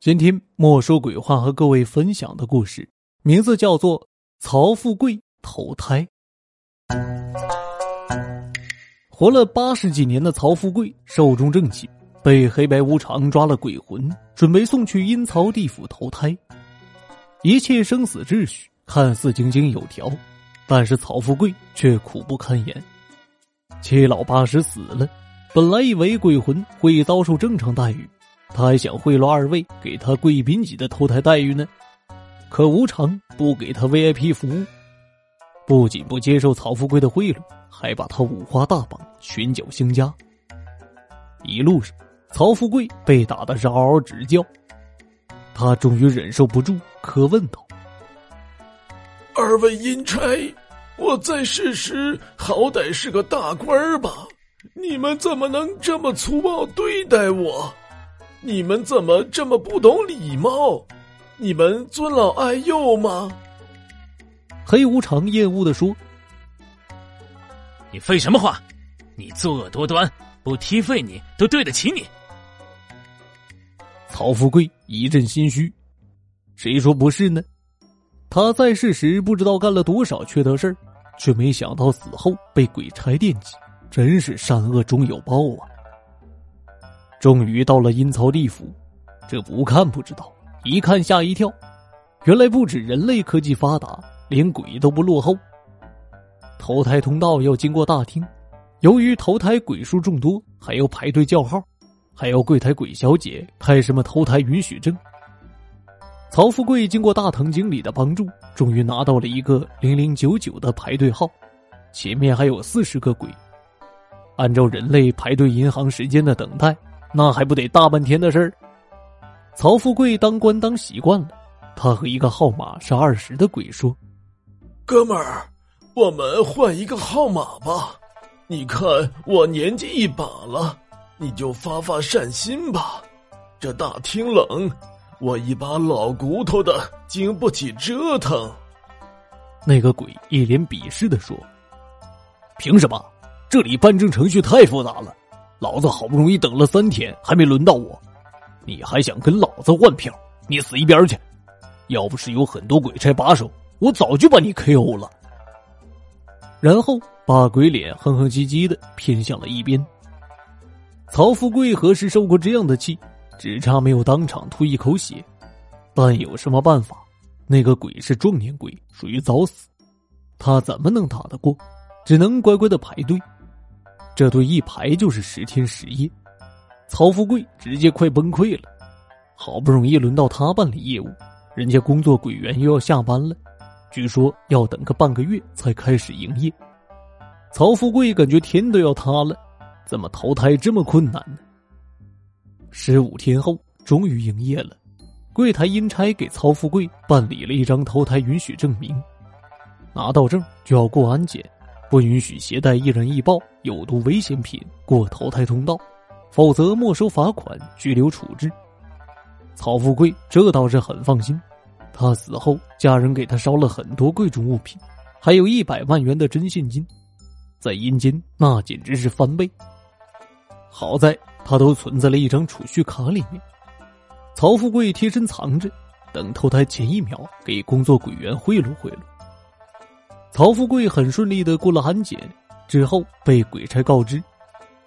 今天莫说鬼话和各位分享的故事，名字叫做《曹富贵投胎》。活了八十几年的曹富贵寿终正寝，被黑白无常抓了鬼魂，准备送去阴曹地府投胎。一切生死秩序看似井井有条，但是曹富贵却苦不堪言。七老八十死了，本来以为鬼魂会遭受正常待遇。他还想贿赂二位，给他贵宾级的投胎待遇呢，可无常不给他 VIP 服务，不仅不接受曹富贵的贿赂，还把他五花大绑，拳脚相加。一路上，曹富贵被打的是嗷嗷直叫，他终于忍受不住，可问道：“二位阴差，我在世时好歹是个大官吧？你们怎么能这么粗暴对待我？”你们怎么这么不懂礼貌？你们尊老爱幼吗？黑无常厌恶的说：“你废什么话？你作恶多端，不踢废你都对得起你。”曹富贵一阵心虚，谁说不是呢？他在世时不知道干了多少缺德事儿，却没想到死后被鬼差惦记，真是善恶终有报啊！终于到了阴曹地府，这不看不知道，一看吓一跳。原来不止人类科技发达，连鬼都不落后。投胎通道要经过大厅，由于投胎鬼数众多，还要排队叫号，还要柜台鬼小姐开什么投胎允许证。曹富贵经过大堂经理的帮助，终于拿到了一个零零九九的排队号，前面还有四十个鬼。按照人类排队银行时间的等待。那还不得大半天的事儿？曹富贵当官当习惯了，他和一个号码是二十的鬼说：“哥们儿，我们换一个号码吧。你看我年纪一把了，你就发发善心吧。这大厅冷，我一把老骨头的经不起折腾。”那个鬼一脸鄙视的说：“凭什么？这里办证程序太复杂了。”老子好不容易等了三天，还没轮到我，你还想跟老子换票？你死一边去！要不是有很多鬼差把守，我早就把你 KO 了。然后把鬼脸哼哼唧唧的偏向了一边。曹富贵何时受过这样的气？只差没有当场吐一口血。但有什么办法？那个鬼是壮年鬼，属于早死，他怎么能打得过？只能乖乖的排队。这队一排就是十天十夜，曹富贵直接快崩溃了。好不容易轮到他办理业务，人家工作鬼员又要下班了，据说要等个半个月才开始营业。曹富贵感觉天都要塌了，怎么投胎这么困难呢？十五天后，终于营业了。柜台阴差给曹富贵办理了一张投胎允许证明，拿到证就要过安检。不允许携带易燃易爆、有毒危险品过投胎通道，否则没收罚款、拘留处置。曹富贵这倒是很放心，他死后家人给他烧了很多贵重物品，还有一百万元的真现金，在阴间那简直是翻倍。好在他都存在了一张储蓄卡里面，曹富贵贴身藏着，等投胎前一秒给工作鬼员贿赂贿赂。曹富贵很顺利的过了安检，之后被鬼差告知，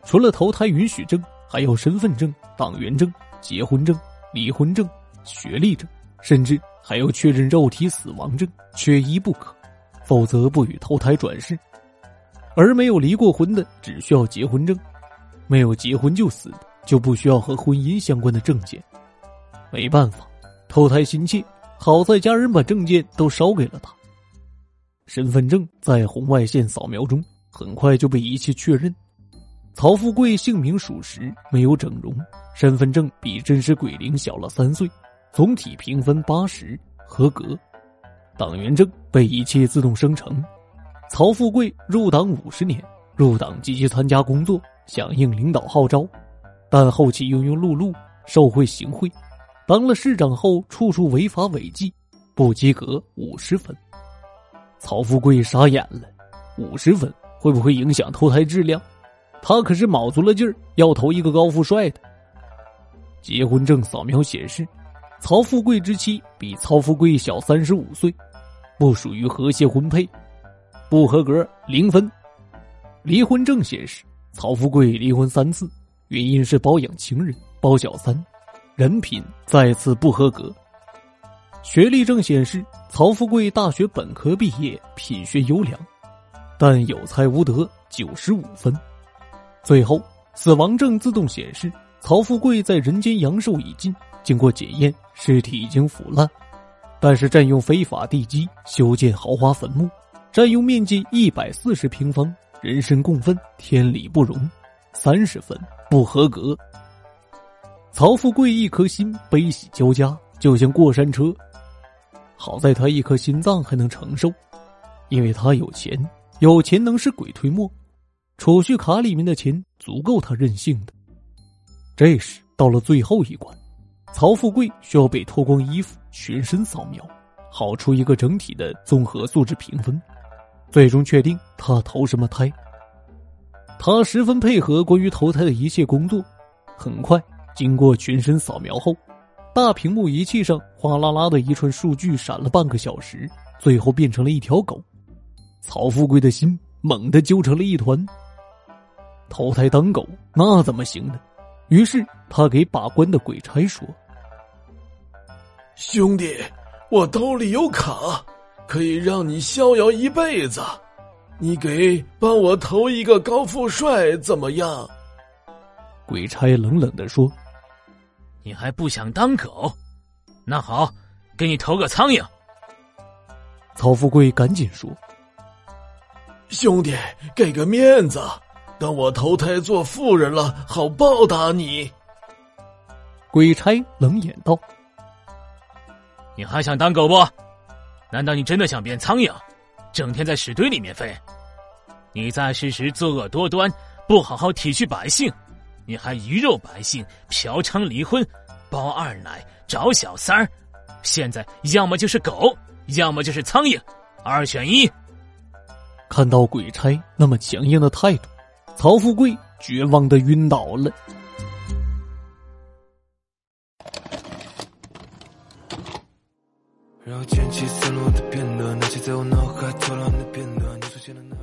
除了投胎允许证，还有身份证、党员证、结婚证、离婚证、学历证，甚至还要确认肉体死亡证，缺一不可，否则不予投胎转世。而没有离过婚的，只需要结婚证；没有结婚就死的，就不需要和婚姻相关的证件。没办法，投胎心切，好在家人把证件都烧给了他。身份证在红外线扫描中很快就被仪器确认，曹富贵姓名属实，没有整容，身份证比真实鬼龄小了三岁，总体评分八十，合格。党员证被仪器自动生成。曹富贵入党五十年，入党积极参加工作，响应领导号召，但后期庸庸碌碌，受贿行贿，当了市长后处处违法违纪，不及格五十分。曹富贵傻眼了，五十分会不会影响投胎质量？他可是卯足了劲儿要投一个高富帅的。结婚证扫描显示，曹富贵之妻比曹富贵小三十五岁，不属于和谐婚配，不合格零分。离婚证显示，曹富贵离婚三次，原因是包养情人、包小三，人品再次不合格。学历证显示，曹富贵大学本科毕业，品学优良，但有才无德，九十五分。最后，死亡证自动显示，曹富贵在人间阳寿已尽，经过检验，尸体已经腐烂，但是占用非法地基修建豪华坟墓，占用面积一百四十平方。人神共愤，天理不容，三十分不合格。曹富贵一颗心悲喜交加，就像过山车。好在他一颗心脏还能承受，因为他有钱，有钱能使鬼推磨，储蓄卡里面的钱足够他任性的。这时到了最后一关，曹富贵需要被脱光衣服，全身扫描，好出一个整体的综合素质评分。最终确定他投什么胎。他十分配合关于投胎的一切工作。很快，经过全身扫描后，大屏幕仪器上哗啦啦的一串数据闪了半个小时，最后变成了一条狗。曹富贵的心猛地揪成了一团。投胎当狗那怎么行呢？于是他给把关的鬼差说：“兄弟，我兜里有卡。”可以让你逍遥一辈子，你给帮我投一个高富帅怎么样？鬼差冷冷的说：“你还不想当狗？那好，给你投个苍蝇。”曹富贵赶紧说：“兄弟，给个面子，等我投胎做富人了，好报答你。”鬼差冷眼道：“你还想当狗不？”难道你真的想变苍蝇，整天在屎堆里面飞？你在世时作恶多端，不好好体恤百姓，你还鱼肉百姓，嫖娼离婚，包二奶，找小三儿，现在要么就是狗，要么就是苍蝇，二选一。看到鬼差那么强硬的态度，曹富贵绝望的晕倒了。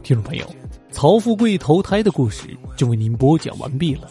听众朋友，曹富贵投胎的故事就为您播讲完毕了。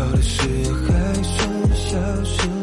到的时候还剩下什？